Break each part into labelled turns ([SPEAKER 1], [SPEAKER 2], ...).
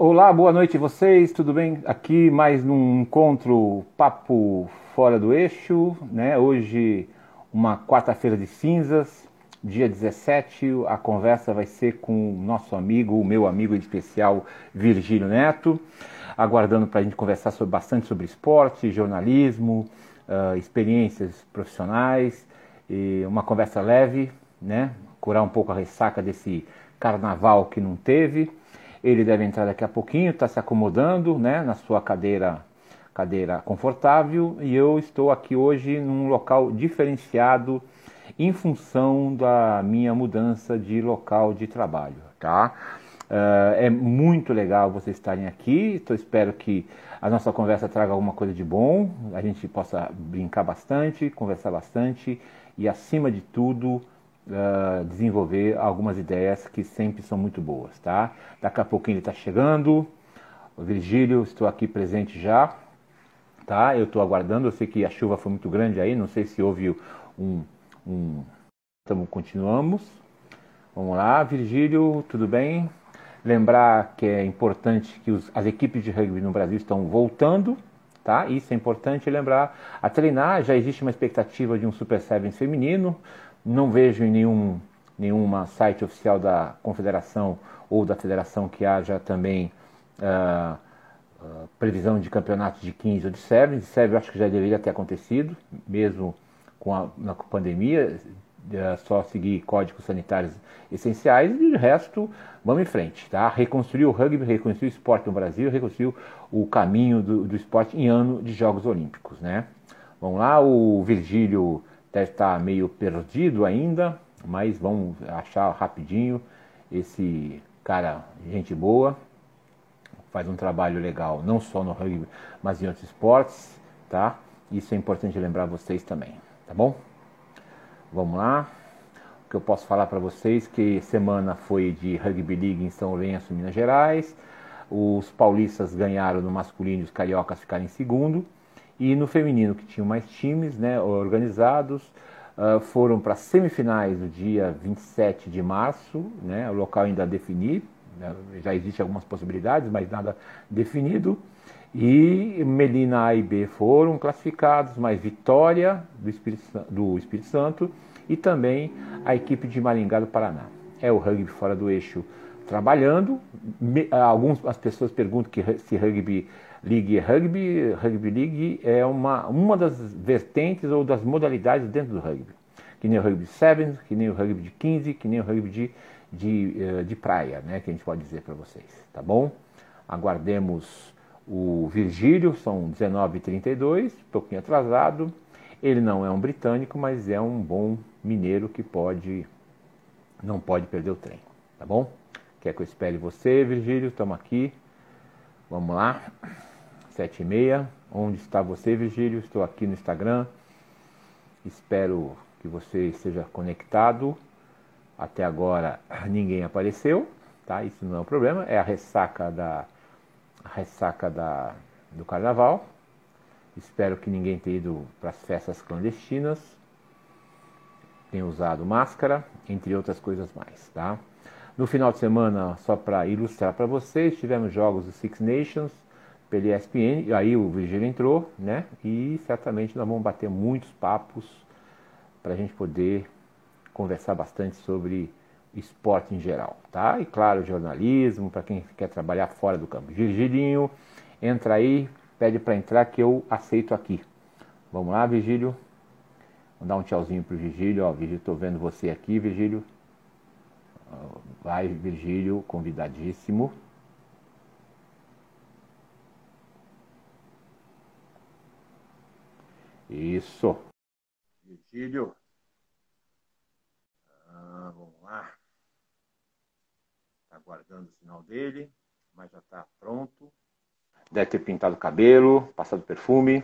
[SPEAKER 1] Olá, boa noite vocês, tudo bem? Aqui mais num encontro Papo Fora do Eixo, né? Hoje, uma quarta-feira de cinzas, dia 17. A conversa vai ser com o nosso amigo, o meu amigo especial Virgílio Neto, aguardando para a gente conversar sobre, bastante sobre esporte, jornalismo, uh, experiências profissionais, e uma conversa leve, né? Curar um pouco a ressaca desse carnaval que não teve. Ele deve entrar daqui a pouquinho, está se acomodando né, na sua cadeira, cadeira confortável e eu estou aqui hoje num local diferenciado em função da minha mudança de local de trabalho, tá? Uh, é muito legal vocês estarem aqui. Então, espero que a nossa conversa traga alguma coisa de bom, a gente possa brincar bastante, conversar bastante e, acima de tudo, uh, desenvolver algumas ideias que sempre são muito boas, tá? Daqui a pouquinho ele está chegando. O Virgílio, estou aqui presente já, tá? Eu estou aguardando. Eu sei que a chuva foi muito grande aí, não sei se houve um. um... Então, continuamos. Vamos lá, Virgílio, tudo bem? Lembrar que é importante que os, as equipes de rugby no Brasil estão voltando, tá? Isso é importante lembrar. A treinar já existe uma expectativa de um Super Sevens feminino. Não vejo em nenhum nenhuma site oficial da confederação ou da federação que haja também uh, uh, previsão de campeonatos de 15 ou de 7. De 7 eu acho que já deveria ter acontecido, mesmo com a na pandemia, é só seguir códigos sanitários essenciais e de resto vamos em frente, tá? Reconstruir o rugby, reconstruir o esporte no Brasil, reconstruir o caminho do, do esporte em ano de Jogos Olímpicos, né? Vamos lá, o Virgílio deve estar meio perdido ainda, mas vamos achar rapidinho esse cara, gente boa, faz um trabalho legal, não só no rugby, mas em outros esportes, tá? Isso é importante lembrar vocês também, tá bom? Vamos lá. O que eu posso falar para vocês que semana foi de Rugby League em São Lourenço, Minas Gerais. Os paulistas ganharam no masculino, os cariocas ficaram em segundo. E no feminino, que tinham mais times né, organizados, uh, foram para semifinais no dia 27 de março, né, o local ainda a definir, né, já existem algumas possibilidades, mas nada definido. E Melina A e B foram classificados, mas Vitória do Espírito, do Espírito Santo e também a equipe de Maringá do Paraná. É o rugby fora do eixo trabalhando. Algumas as pessoas perguntam que se rugby League Rugby, Rugby League é uma, uma das vertentes ou das modalidades dentro do rugby. Que nem o rugby 7, que nem o rugby de 15, que nem o rugby de, de, eh, de praia, né? Que a gente pode dizer para vocês, tá bom? Aguardemos o Virgílio, são 19h32, um pouquinho atrasado. Ele não é um britânico, mas é um bom mineiro que pode, não pode perder o trem, tá bom? Quer que eu espere você, Virgílio? Estamos aqui. Vamos lá sete e meia. Onde está você, Virgílio? Estou aqui no Instagram. Espero que você esteja conectado. Até agora ninguém apareceu, tá? Isso não é um problema. É a ressaca da a ressaca da, do Carnaval. Espero que ninguém tenha ido para as festas clandestinas. Tenha usado máscara, entre outras coisas mais, tá? No final de semana, só para ilustrar para vocês, tivemos jogos do Six Nations pela ESPN, aí o Virgílio entrou, né? E certamente nós vamos bater muitos papos para a gente poder conversar bastante sobre esporte em geral, tá? E claro, jornalismo, para quem quer trabalhar fora do campo. Virgilinho, entra aí, pede para entrar que eu aceito aqui. Vamos lá, Virgílio? Vou dar um tchauzinho pro Virgílio, ó, Virgílio, tô vendo você aqui, Virgílio. Vai, Virgílio, convidadíssimo. Isso. Virgílio. Ah, vamos lá. Está aguardando o sinal dele, mas já está pronto. Deve ter pintado o cabelo, passado perfume,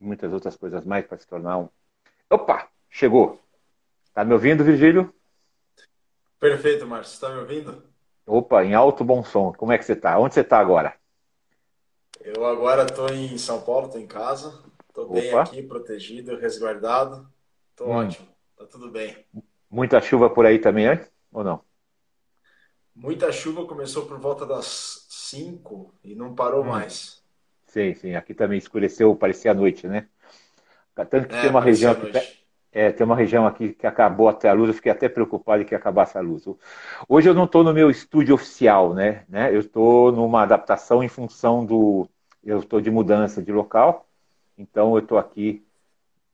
[SPEAKER 1] muitas outras coisas mais para se tornar um. Opa! Chegou! Tá me ouvindo, Virgílio?
[SPEAKER 2] Perfeito, Márcio. Está me ouvindo?
[SPEAKER 1] Opa, em alto bom som. Como é que você está? Onde você está agora?
[SPEAKER 2] Eu agora estou em São Paulo, estou em casa. Estou bem aqui, protegido, resguardado. Estou hum. ótimo, tá tudo bem.
[SPEAKER 1] Muita chuva por aí também, hein? ou não?
[SPEAKER 2] Muita chuva começou por volta das 5 e não parou hum. mais.
[SPEAKER 1] Sim, sim. Aqui também escureceu, parecia a noite, né? Tanto que é, tem uma região aqui, é, tem uma região aqui que acabou até a luz, eu fiquei até preocupado que acabasse a luz. Hoje eu não estou no meu estúdio oficial, né? né? Eu estou numa adaptação em função do. Eu estou de mudança de local, então eu estou aqui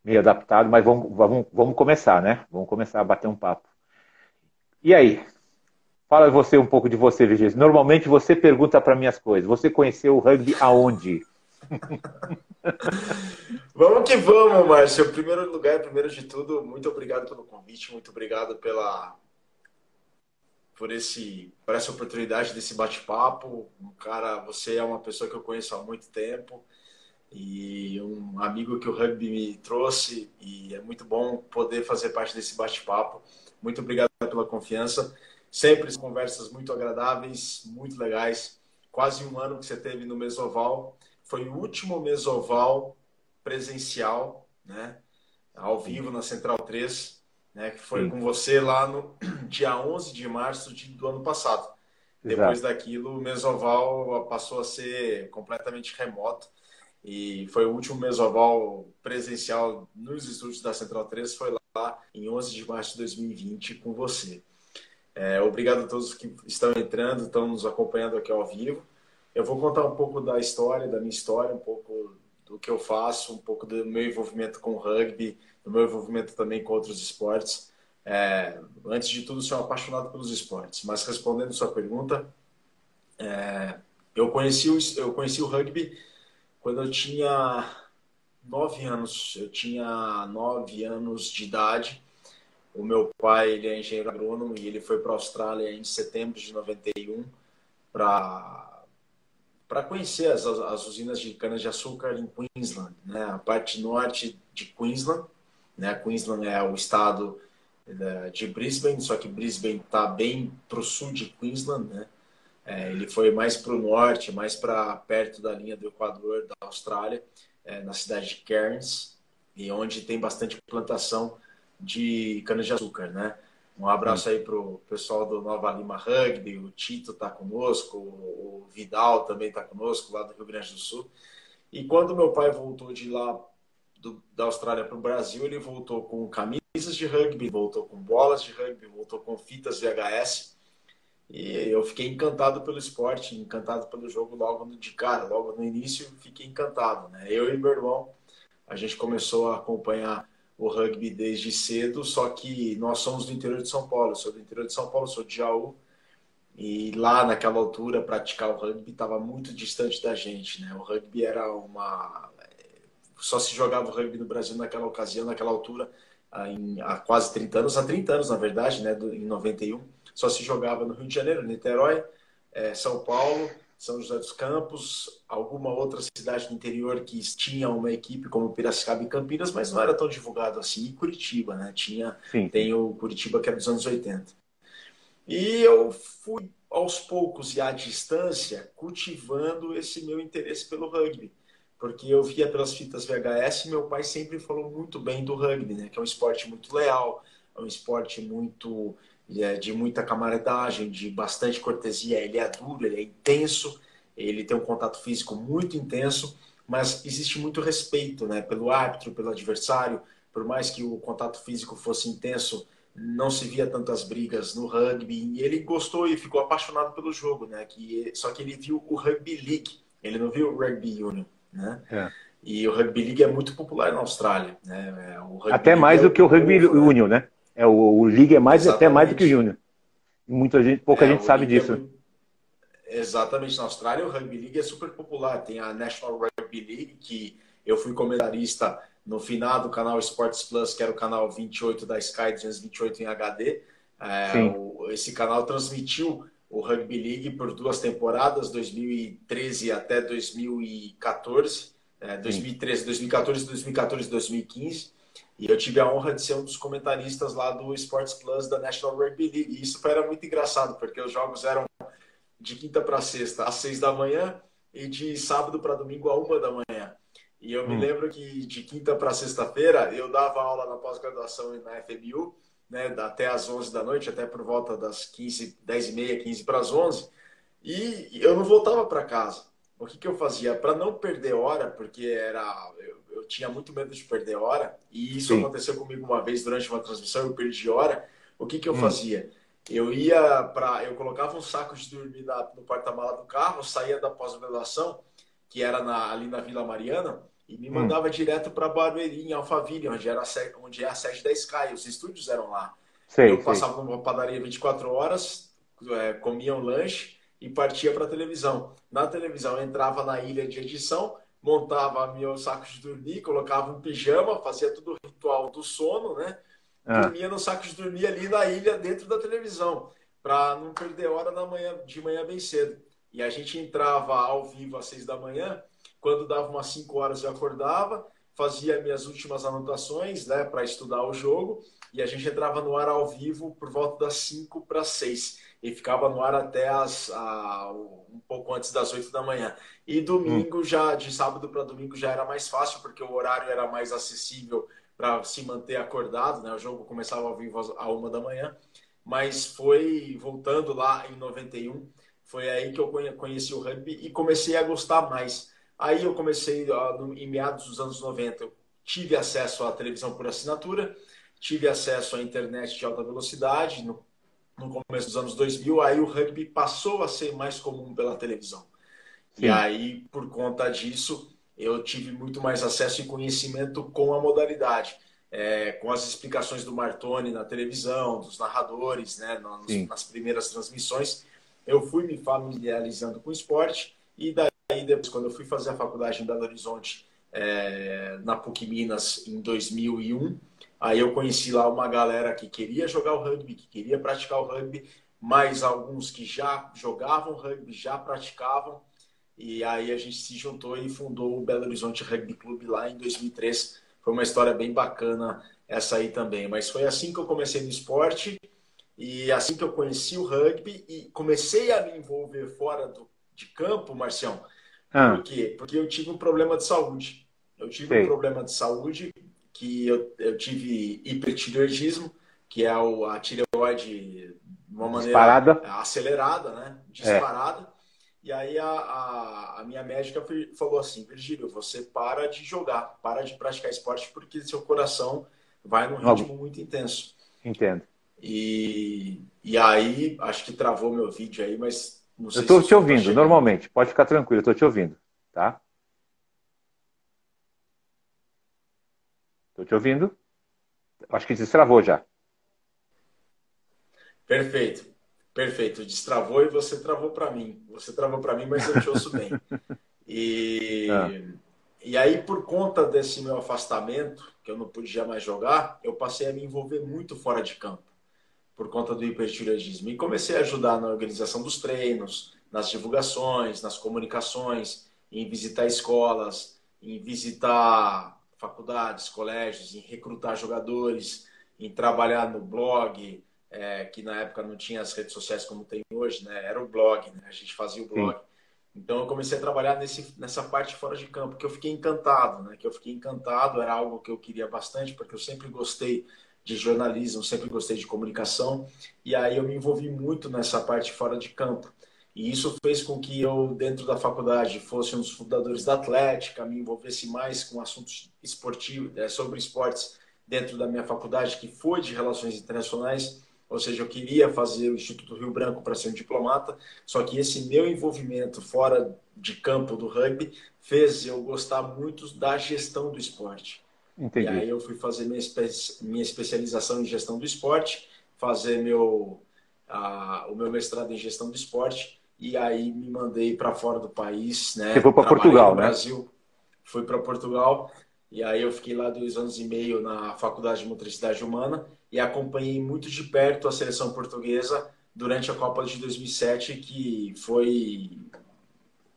[SPEAKER 1] meio adaptado, mas vamos, vamos, vamos começar, né? Vamos começar a bater um papo. E aí? Fala você um pouco de você, VG. Normalmente você pergunta para mim as coisas. Você conheceu o rugby aonde?
[SPEAKER 2] vamos que vamos, Márcio. Em primeiro lugar, primeiro de tudo, muito obrigado pelo convite, muito obrigado pela por esse por essa oportunidade desse bate-papo. Cara, você é uma pessoa que eu conheço há muito tempo e um amigo que o rugby me trouxe e é muito bom poder fazer parte desse bate-papo. Muito obrigado pela confiança. Sempre conversas muito agradáveis, muito legais. Quase um ano que você teve no Mesoval. Foi o último Mesoval presencial, né? Ao vivo na Central 3, né? Que foi Sim. com você lá no dia 11 de março de, do ano passado. Depois Exato. daquilo, o Mesoval passou a ser completamente remoto. E foi o último Mesoval presencial nos estúdios da Central 3, foi lá em 11 de março de 2020 com você. É, obrigado a todos que estão entrando, estão nos acompanhando aqui ao vivo. Eu vou contar um pouco da história, da minha história, um pouco do que eu faço, um pouco do meu envolvimento com o rugby, do meu envolvimento também com outros esportes. É, antes de tudo, sou apaixonado pelos esportes, mas respondendo sua pergunta, é, eu, conheci o, eu conheci o rugby quando eu tinha nove anos. Eu tinha nove anos de idade. O meu pai ele é engenheiro agrônomo e ele foi para a Austrália em setembro de 91 para para conhecer as, as usinas de cana-de-açúcar em Queensland, né? a parte norte de Queensland. Né? Queensland é o estado é, de Brisbane, só que Brisbane está bem para o sul de Queensland. Né? É, ele foi mais para o norte, mais para perto da linha do Equador da Austrália, é, na cidade de Cairns, e onde tem bastante plantação de cana-de-açúcar. Né? Um abraço aí pro pessoal do Nova Lima Rugby, o Tito está conosco, o Vidal também está conosco, lá do Rio Grande do Sul. E quando meu pai voltou de lá, do, da Austrália para o Brasil, ele voltou com camisas de rugby, voltou com bolas de rugby, voltou com fitas VHS. E eu fiquei encantado pelo esporte, encantado pelo jogo logo de cara, logo no início, fiquei encantado. Né? Eu e meu irmão, a gente começou a acompanhar o rugby desde cedo, só que nós somos do interior de São Paulo. Eu sou do interior de São Paulo, sou de Jaú. E lá naquela altura, praticar o rugby estava muito distante da gente. Né? O rugby era uma. Só se jogava o rugby no Brasil naquela ocasião, naquela altura, há quase 30 anos, há 30 anos na verdade, né? em 91. Só se jogava no Rio de Janeiro, Niterói, eh, São Paulo são José dos Campos, alguma outra cidade do interior que tinha uma equipe como Piracicaba e Campinas, mas não era tão divulgado assim. E Curitiba, né? Tinha, Sim. tem o Curitiba que é dos anos 80. E eu fui aos poucos e à distância cultivando esse meu interesse pelo rugby, porque eu via pelas fitas VHS e meu pai sempre falou muito bem do rugby, né? Que é um esporte muito leal, é um esporte muito é de muita camaradagem, de bastante cortesia. Ele é duro, ele é intenso, ele tem um contato físico muito intenso, mas existe muito respeito né, pelo árbitro, pelo adversário. Por mais que o contato físico fosse intenso, não se via tantas brigas no rugby. E ele gostou e ficou apaixonado pelo jogo, né? Que, só que ele viu o Rugby League, ele não viu o Rugby Union, né? É. E o Rugby League é muito popular na Austrália. Né?
[SPEAKER 1] É, Até mais é do que o Rugby? Union, né? É, o, o League é mais, até mais do que o Júnior. Muita gente, pouca é, gente sabe disso.
[SPEAKER 2] É, exatamente. Na Austrália, o Rugby League é super popular. Tem a National Rugby League, que eu fui comentarista no final do canal Sports Plus, que era o canal 28 da Sky 228 em HD. É, o, esse canal transmitiu o Rugby League por duas temporadas, 2013 até 2014. É, 2013, 2014, 2014 2015. E eu tive a honra de ser um dos comentaristas lá do Sports Plus da National Rugby League. E isso era muito engraçado, porque os jogos eram de quinta para sexta às seis da manhã e de sábado para domingo a uma da manhã. E eu hum. me lembro que de quinta para sexta-feira eu dava aula na pós-graduação na FMU, né, até às 11 da noite, até por volta das 15, 10 e meia, 15 para as 11. E eu não voltava para casa. O que, que eu fazia? Para não perder hora, porque era eu, eu, tinha muito medo de perder hora, e isso Sim. aconteceu comigo uma vez durante uma transmissão, eu perdi hora. O que, que eu hum. fazia? Eu ia para. Eu colocava um saco de dormir na, no porta-mala do carro, saía da pós-graduação, que era na, ali na Vila Mariana, e me hum. mandava hum. direto para Barueri, em Alphaville, onde, era, onde é a sede da Sky. Os estúdios eram lá. Sei, eu sei. passava numa padaria 24 horas, é, comia um lanche e partia para a televisão. Na televisão, entrava na ilha de edição, montava meu saco de dormir, colocava um pijama, fazia tudo o ritual do sono, né? Ah. Dormia no saco de dormir ali na ilha, dentro da televisão, para não perder hora da manhã, de manhã bem cedo. E a gente entrava ao vivo às seis da manhã, quando dava umas cinco horas eu acordava, fazia minhas últimas anotações, né, para estudar o jogo, e a gente entrava no ar ao vivo por volta das 5 para 6 e ficava no ar até as, a, um pouco antes das 8 da manhã. E domingo, hum. já de sábado para domingo, já era mais fácil, porque o horário era mais acessível para se manter acordado, né? O jogo começava ao vivo a uma da manhã, mas foi voltando lá em 91, foi aí que eu conheci o rugby e comecei a gostar mais. Aí eu comecei em meados dos anos 90, eu tive acesso à televisão por assinatura tive acesso à internet de alta velocidade no, no começo dos anos 2000, aí o rugby passou a ser mais comum pela televisão. Sim. E aí, por conta disso, eu tive muito mais acesso e conhecimento com a modalidade. É, com as explicações do Martoni na televisão, dos narradores, né, nas, nas, primeiras transmissões, eu fui me familiarizando com o esporte e daí depois, quando eu fui fazer a faculdade em Belo Horizonte, é, na PUC Minas, em 2001, Aí eu conheci lá uma galera que queria jogar o rugby, que queria praticar o rugby, mais alguns que já jogavam rugby, já praticavam. E aí a gente se juntou e fundou o Belo Horizonte Rugby Clube lá em 2003. Foi uma história bem bacana essa aí também. Mas foi assim que eu comecei no esporte e assim que eu conheci o rugby e comecei a me envolver fora do, de campo, Marcião. Ah. Por quê? Porque eu tive um problema de saúde. Eu tive Sei. um problema de saúde que eu, eu tive hipertireoidismo, que é o, a tireoide de uma maneira Disparada. acelerada, né? Disparada. É. E aí a, a, a, minha médica falou assim, Virgílio, você para de jogar, para de praticar esporte porque seu coração vai num ritmo muito intenso.
[SPEAKER 1] Entendo.
[SPEAKER 2] E, e aí, acho que travou meu vídeo aí, mas
[SPEAKER 1] não sei Eu estou te ouvindo, normalmente. Pode ficar tranquilo, eu estou te ouvindo, tá? Estou te ouvindo. Acho que destravou já.
[SPEAKER 2] Perfeito. Perfeito. Destravou e você travou para mim. Você travou para mim, mas eu te ouço bem. E, ah. e aí, por conta desse meu afastamento, que eu não podia mais jogar, eu passei a me envolver muito fora de campo, por conta do hipertireoidismo. E comecei a ajudar na organização dos treinos, nas divulgações, nas comunicações, em visitar escolas, em visitar faculdades, colégios, em recrutar jogadores, em trabalhar no blog, é, que na época não tinha as redes sociais como tem hoje, né? Era o blog, né? A gente fazia o blog. Então eu comecei a trabalhar nesse, nessa parte fora de campo, que eu fiquei encantado, né? Que eu fiquei encantado, era algo que eu queria bastante, porque eu sempre gostei de jornalismo, sempre gostei de comunicação, e aí eu me envolvi muito nessa parte fora de campo. E isso fez com que eu, dentro da faculdade, fosse um dos fundadores da Atlética, me envolvesse mais com assuntos esportivos, é, sobre esportes dentro da minha faculdade, que foi de Relações Internacionais. Ou seja, eu queria fazer o Instituto Rio Branco para ser um diplomata, só que esse meu envolvimento fora de campo do rugby fez eu gostar muito da gestão do esporte. Entendi. E aí eu fui fazer minha, espe minha especialização em gestão do esporte, fazer meu, a, o meu mestrado em gestão do esporte e aí me mandei para fora do país, né?
[SPEAKER 1] Você foi para Portugal, no
[SPEAKER 2] né? Brasil, fui para Portugal e aí eu fiquei lá dois anos e meio na Faculdade de Motricidade Humana e acompanhei muito de perto a seleção portuguesa durante a Copa de 2007, que foi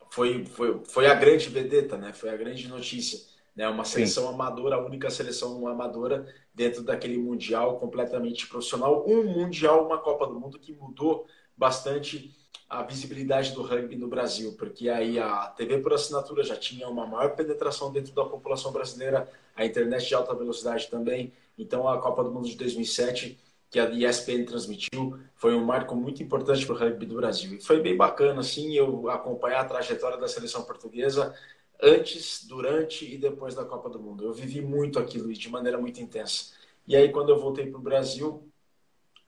[SPEAKER 2] foi foi, foi a grande vedeta, né? Foi a grande notícia, né? Uma seleção Sim. amadora, a única seleção amadora dentro daquele mundial completamente profissional, um mundial, uma Copa do Mundo que mudou bastante a visibilidade do rugby no Brasil, porque aí a TV por assinatura já tinha uma maior penetração dentro da população brasileira, a internet de alta velocidade também. Então a Copa do Mundo de 2007 que a ESPN transmitiu, foi um marco muito importante para o rugby do Brasil. E foi bem bacana, assim, eu acompanhar a trajetória da seleção portuguesa antes, durante e depois da Copa do Mundo. Eu vivi muito aquilo de maneira muito intensa. E aí, quando eu voltei para o Brasil,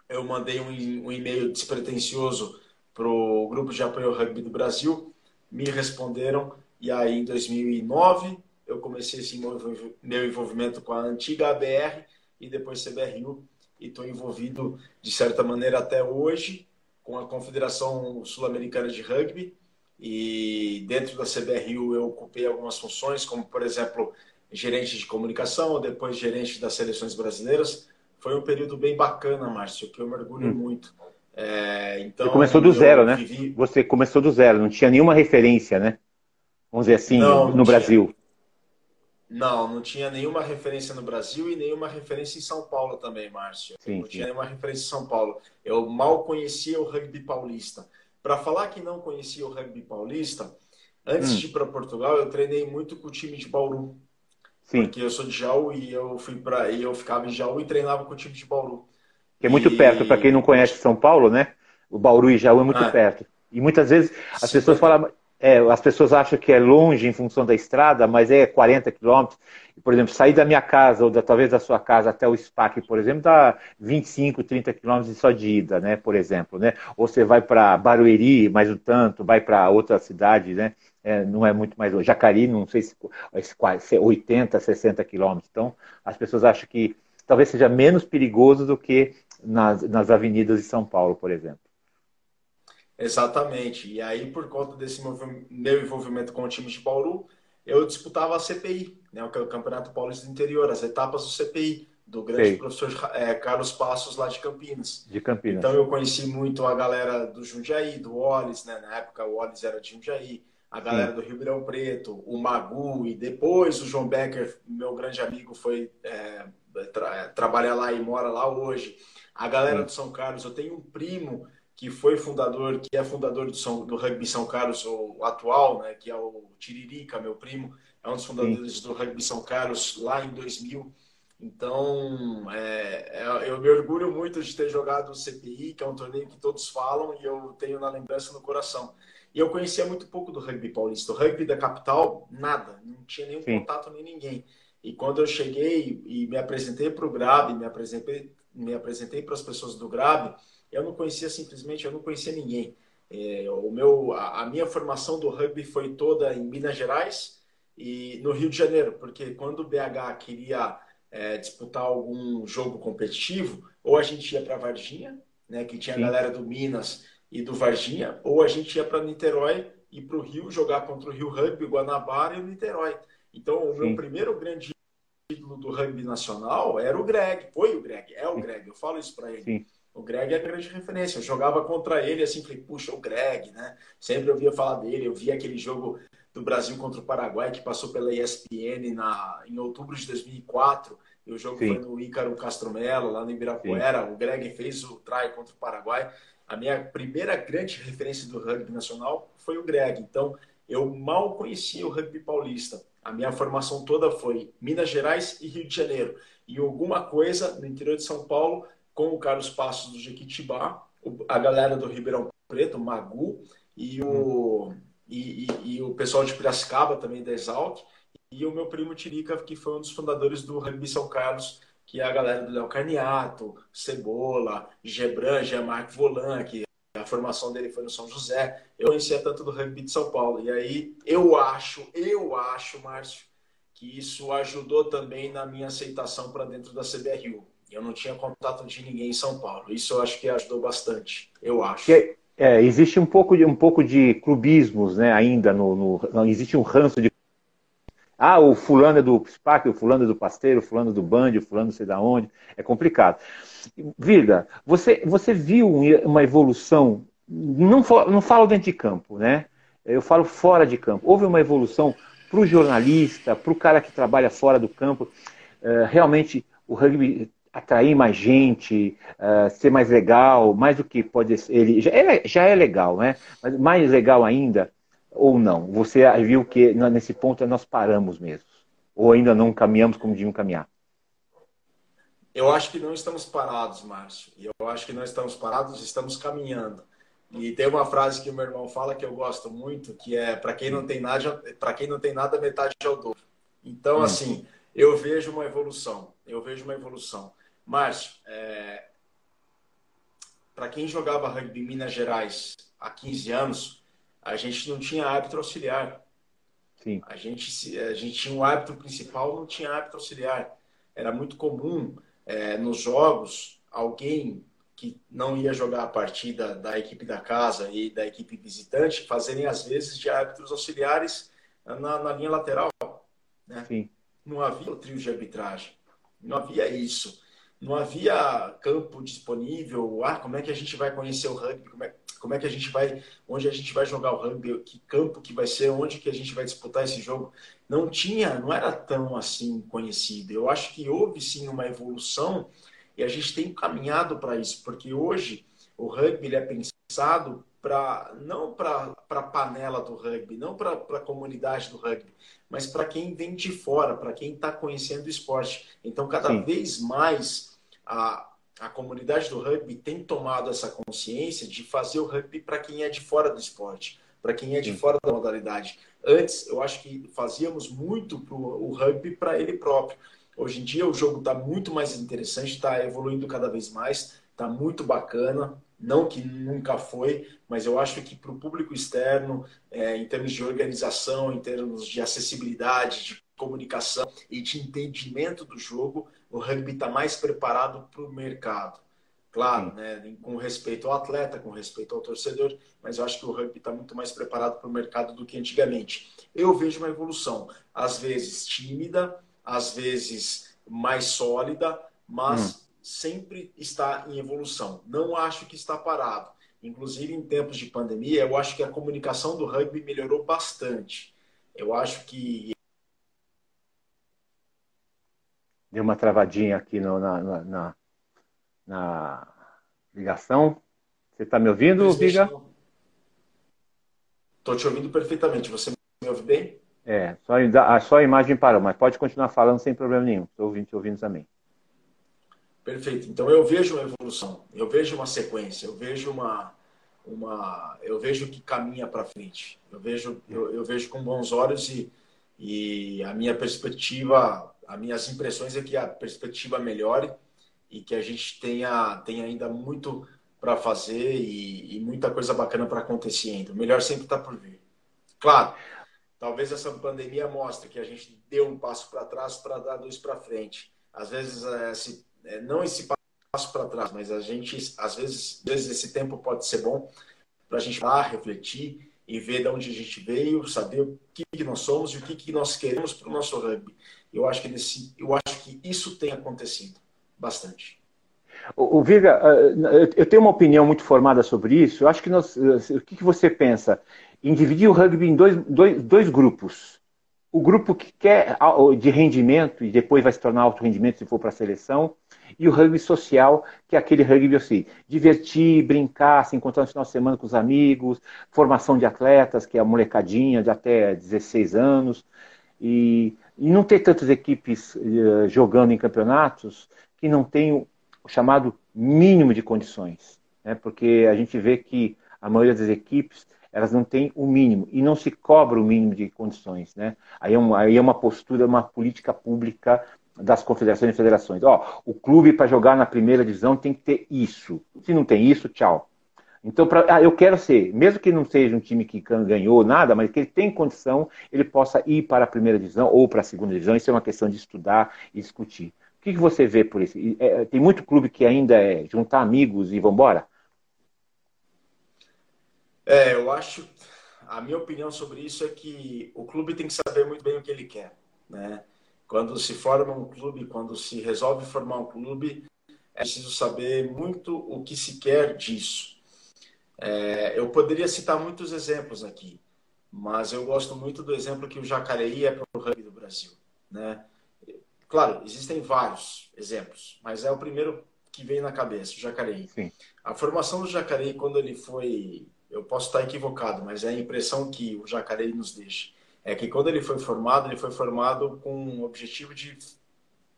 [SPEAKER 2] eu mandei um, um e-mail despretensioso para o grupo de apoio ao rugby do Brasil, me responderam, e aí em 2009 eu comecei esse meu envolvimento com a antiga ABR e depois CBRU, e estou envolvido de certa maneira até hoje com a Confederação Sul-Americana de Rugby, e dentro da CBRU eu ocupei algumas funções, como por exemplo gerente de comunicação, depois gerente das seleções brasileiras. Foi um período bem bacana, Márcio, que eu mergulho hum. muito.
[SPEAKER 1] É, então, Você começou do zero, né? Vivi... Você começou do zero, não tinha nenhuma referência, né? Vamos dizer assim, não, no Brasil.
[SPEAKER 2] Não, não tinha nenhuma referência no Brasil e nenhuma referência em São Paulo também, Márcio.
[SPEAKER 1] Sim,
[SPEAKER 2] não
[SPEAKER 1] sim.
[SPEAKER 2] tinha nenhuma referência em São Paulo. Eu mal conhecia o rugby paulista. Para falar que não conhecia o rugby paulista, antes hum. de ir para Portugal, eu treinei muito com o time de Bauru. Sim. Porque eu sou de Jaú e eu fui para e eu ficava em Jaú e treinava com o time de Bauru.
[SPEAKER 1] Que é muito e... perto, para quem não conhece São Paulo, né? O Bauru e Jaú é muito ah. perto. E muitas vezes as Sim, pessoas falam, é, as pessoas acham que é longe em função da estrada, mas é 40 quilômetros. Por exemplo, sair da minha casa ou da, talvez da sua casa até o SPAC, por exemplo, dá 25, 30 quilômetros só de ida, né? Por exemplo, né? Ou você vai para Barueri, mais um tanto, vai para outra cidade, né? É, não é muito mais longe. Jacari, não sei se, se 80, 60 quilômetros. Então, as pessoas acham que talvez seja menos perigoso do que nas, nas avenidas de São Paulo, por exemplo.
[SPEAKER 2] Exatamente. E aí, por conta desse meu envolvimento com o time de Bauru, eu disputava a CPI, né, o Campeonato Paulista do Interior, as etapas do CPI, do grande Sei. professor é, Carlos Passos, lá de Campinas.
[SPEAKER 1] De Campinas.
[SPEAKER 2] Então, eu conheci muito a galera do Jundiaí, do Olis, né? Na época, o Olis era de Jundiaí. A galera Sim. do Ribeirão Preto, o Magu, e depois o João Becker, meu grande amigo, foi é, tra trabalhar lá e mora lá hoje. A galera Sim. do São Carlos, eu tenho um primo que foi fundador, que é fundador do, São, do Rugby São Carlos, o atual, né, que é o Tiririca, meu primo, é um dos fundadores Sim. do Rugby São Carlos lá em 2000. Então, é, é, eu me orgulho muito de ter jogado o CPI, que é um torneio que todos falam e eu tenho na lembrança no coração. E eu conhecia muito pouco do rugby paulista. O rugby da capital, nada, não tinha nenhum Sim. contato nem ninguém. E quando eu cheguei e me apresentei para o GRAB, me apresentei, me apresentei para as pessoas do GRAB, eu não conhecia simplesmente, eu não conhecia ninguém. É, o meu, a, a, minha formação do rugby foi toda em Minas Gerais e no Rio de Janeiro, porque quando o BH queria é, disputar algum jogo competitivo, ou a gente ia para Varginha, né, que tinha a galera do Minas e do Varginha, ou a gente ia para Niterói e para o Rio jogar contra o Rio Rugby, Guanabara e o Niterói. Então, o Sim. meu primeiro grande ídolo do rugby nacional era o Greg, foi o Greg, é o Greg, eu falo isso para ele. Sim. O Greg é a grande referência. Eu jogava contra ele assim, falei, puxa, o Greg, né? Sempre ouvia falar dele. Eu vi aquele jogo do Brasil contra o Paraguai que passou pela ESPN na, em outubro de 2004. E o jogo Sim. foi no Ícaro Castro Melo, lá no Ibirapuera. Sim. O Greg fez o try contra o Paraguai. A minha primeira grande referência do rugby nacional foi o Greg. Então, eu mal conhecia o rugby paulista. A minha formação toda foi Minas Gerais e Rio de Janeiro. E alguma coisa no interior de São Paulo com o Carlos Passos do Jequitibá, a galera do Ribeirão Preto, o Magu, e o, e, e, e, o pessoal de Piracicaba também da Exalc, e o meu primo Tirica, que foi um dos fundadores do Rugby São Carlos, que é a galera do Léo Carniato, Cebola, Gebran, Jean-Marc Volan, que a formação dele foi no São José. Eu conhecia tanto do rugby de São Paulo. E aí eu acho, eu acho, Márcio, que isso ajudou também na minha aceitação para dentro da CBRU. Eu não tinha contato de ninguém em São Paulo. Isso eu acho que ajudou bastante. Eu acho.
[SPEAKER 1] É, é, existe um pouco de um pouco de clubismos, né? Ainda no, no existe um ranço de ah, o fulano é do SPAC, o fulano é do Pasteiro, o fulano do Band, o fulano não sei da onde. É complicado. Virga, você, você viu uma evolução, não, não falo dentro de campo, né? Eu falo fora de campo. Houve uma evolução para o jornalista, para o cara que trabalha fora do campo. Uh, realmente, o rugby atrair mais gente, uh, ser mais legal, mais do que pode ser. Ele já é, já é legal, né? Mas mais legal ainda, ou não? Você viu que nesse ponto nós paramos mesmo? Ou ainda não caminhamos como devíamos caminhar?
[SPEAKER 2] Eu acho que não estamos parados, Márcio. Eu acho que não estamos parados, estamos caminhando. E tem uma frase que o meu irmão fala que eu gosto muito, que é para quem não tem nada, para quem não tem nada, metade é o dobro. Então, hum. assim, eu vejo uma evolução. Eu vejo uma evolução. Márcio, é... para quem jogava rugby em Minas Gerais há 15 anos, a gente não tinha árbitro auxiliar. Sim. A gente, a gente tinha um árbitro principal, não tinha árbitro auxiliar. Era muito comum é, nos jogos alguém que não ia jogar a partida da equipe da casa e da equipe visitante fazerem, às vezes, de árbitros auxiliares na, na linha lateral. Né? Não havia o trio de arbitragem. Não havia isso. Não havia campo disponível. Ah, como é que a gente vai conhecer o rugby? Como é, como é que a gente vai, onde a gente vai jogar o rugby? Que campo que vai ser? Onde que a gente vai disputar esse jogo? Não tinha, não era tão assim conhecido. Eu acho que houve sim uma evolução e a gente tem caminhado para isso, porque hoje o rugby é pensado para não para a panela do rugby, não para a comunidade do rugby, mas para quem vem de fora, para quem está conhecendo o esporte. Então, cada Sim. vez mais a, a comunidade do rugby tem tomado essa consciência de fazer o rugby para quem é de fora do esporte, para quem é de Sim. fora da modalidade. Antes, eu acho que fazíamos muito pro, o rugby para ele próprio. Hoje em dia o jogo está muito mais interessante, está evoluindo cada vez mais, está muito bacana. Não que nunca foi, mas eu acho que para o público externo, é, em termos de organização, em termos de acessibilidade, de comunicação e de entendimento do jogo, o rugby está mais preparado para o mercado. Claro, né, com respeito ao atleta, com respeito ao torcedor, mas eu acho que o rugby está muito mais preparado para o mercado do que antigamente. Eu vejo uma evolução, às vezes tímida, às vezes mais sólida, mas hum. Sempre está em evolução. Não acho que está parado. Inclusive, em tempos de pandemia, eu acho que a comunicação do rugby melhorou bastante. Eu acho que.
[SPEAKER 1] Deu uma travadinha aqui no, na, na, na, na, ligação. Você está me ouvindo, Viga?
[SPEAKER 2] Estou te ouvindo perfeitamente. Você me ouve bem?
[SPEAKER 1] É, só, a, só a imagem parou, mas pode continuar falando sem problema nenhum. Estou ouvindo, te ouvindo também.
[SPEAKER 2] Perfeito. Então eu vejo uma evolução, eu vejo uma sequência, eu vejo uma, uma eu vejo que caminha para frente. Eu vejo, eu, eu, vejo com bons olhos e, e a minha perspectiva, as minhas impressões é que a perspectiva melhore e que a gente tenha, tenha ainda muito para fazer e, e, muita coisa bacana para acontecer ainda. O melhor sempre está por vir. Claro, Talvez essa pandemia mostre que a gente deu um passo para trás para dar dois para frente. Às vezes, esse, é, não esse passo para trás, mas a gente, às vezes, às vezes esse tempo pode ser bom para a gente lá refletir e ver de onde a gente veio, saber o que, que nós somos e o que, que nós queremos para o nosso rugby. Eu acho que nesse, eu acho que isso tem acontecido bastante.
[SPEAKER 1] O, Viga, eh, eu tenho uma opinião muito formada sobre isso. Eu acho que nós, eh, o que, que você pensa? em dividir o rugby em dois, dois, dois grupos. O grupo que quer de rendimento e depois vai se tornar alto rendimento se for para a seleção, e o rugby social, que é aquele rugby assim, divertir, brincar, se encontrar no final de semana com os amigos, formação de atletas, que é a molecadinha de até 16 anos, e, e não ter tantas equipes uh, jogando em campeonatos que não tenham o chamado mínimo de condições, né? porque a gente vê que a maioria das equipes elas não têm o mínimo e não se cobra o mínimo de condições, né? Aí é uma, aí é uma postura, uma política pública das confederações e federações. Ó, o clube para jogar na primeira divisão tem que ter isso. Se não tem isso, tchau. Então, pra, ah, eu quero ser, mesmo que não seja um time que ganhou nada, mas que ele tem condição, ele possa ir para a primeira divisão ou para a segunda divisão. Isso é uma questão de estudar e discutir. O que, que você vê por isso? É, tem muito clube que ainda é juntar amigos e vambora?
[SPEAKER 2] É, eu acho. A minha opinião sobre isso é que o clube tem que saber muito bem o que ele quer, né? Quando se forma um clube, quando se resolve formar um clube, é preciso saber muito o que se quer disso. É, eu poderia citar muitos exemplos aqui, mas eu gosto muito do exemplo que o Jacareí é para o rugby do Brasil, né? Claro, existem vários exemplos, mas é o primeiro que vem na cabeça, o Jacareí. Sim. A formação do Jacareí, quando ele foi eu posso estar equivocado, mas é a impressão que o Jacareí nos deixa. É que quando ele foi formado, ele foi formado com o objetivo de,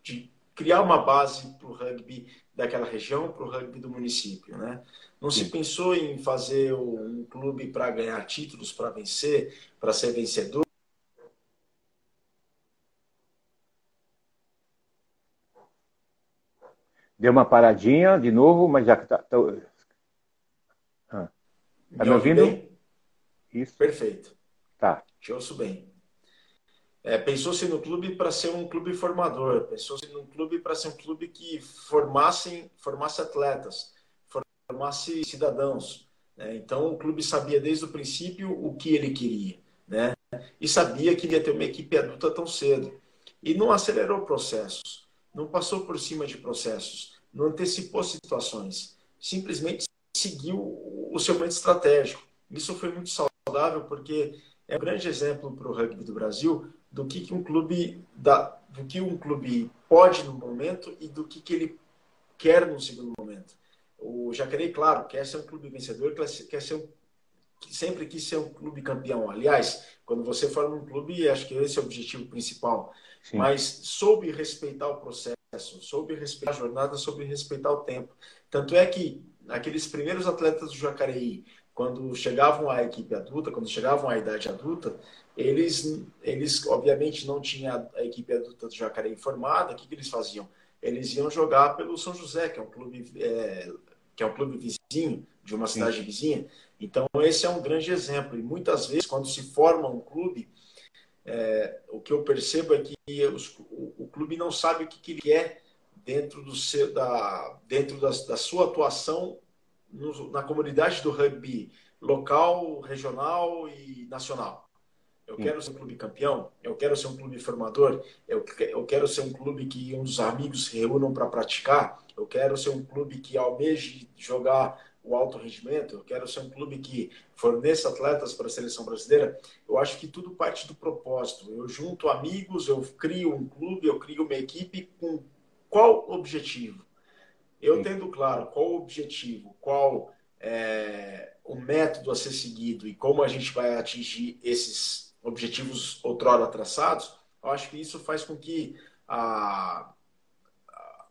[SPEAKER 2] de criar uma base para o rugby daquela região, para o rugby do município, né? Não Sim. se pensou em fazer um clube para ganhar títulos, para vencer, para ser vencedor.
[SPEAKER 1] Deu uma paradinha de novo, mas já que está. Tá... Ah. Tá me, me ouvindo? Bem?
[SPEAKER 2] Isso. Perfeito.
[SPEAKER 1] Tá.
[SPEAKER 2] Te ouço bem. É, Pensou-se no clube para ser um clube formador, pensou-se num clube para ser um clube que formasse, formasse atletas, formasse cidadãos. Né? Então, o clube sabia desde o princípio o que ele queria. Né? E sabia que ia ter uma equipe adulta tão cedo. E não acelerou processos, não passou por cima de processos, não antecipou situações. Simplesmente seguiu o seu momento estratégico. Isso foi muito saudável porque é um grande exemplo para o rugby do Brasil do que, que um clube dá, do que um clube pode no momento e do que, que ele quer no segundo momento. O Jacarei, claro, quer ser um clube vencedor, quer ser um, sempre quis ser um clube campeão. Aliás, quando você forma um clube, acho que esse é o objetivo principal. Sim. Mas soube respeitar o processo, soube respeitar a jornada, soube respeitar o tempo. Tanto é que aqueles primeiros atletas do Jacareí, quando chegavam à equipe adulta, quando chegavam à idade adulta, eles, eles obviamente não tinham a equipe adulta do Jacareí formada, o que, que eles faziam? Eles iam jogar pelo São José, que é um clube, é, que é um clube vizinho, de uma cidade Sim. vizinha. Então, esse é um grande exemplo. E muitas vezes, quando se forma um clube, é, o que eu percebo é que os, o, o, clube não sabe o que, que ele quer dentro, do seu, da, dentro da, da sua atuação no, na comunidade do rugby local, regional e nacional. Eu quero ser um clube campeão, eu quero ser um clube formador, eu, eu quero ser um clube que dos amigos se reúnam para praticar, eu quero ser um clube que almeje jogar o alto rendimento, eu quero ser um clube que forneça atletas para a seleção brasileira. Eu acho que tudo parte do propósito. Eu junto amigos, eu crio um clube, eu crio uma equipe com qual objetivo? Eu tendo claro qual o objetivo, qual é, o método a ser seguido e como a gente vai atingir esses objetivos outrora traçados, eu acho que isso faz com que a,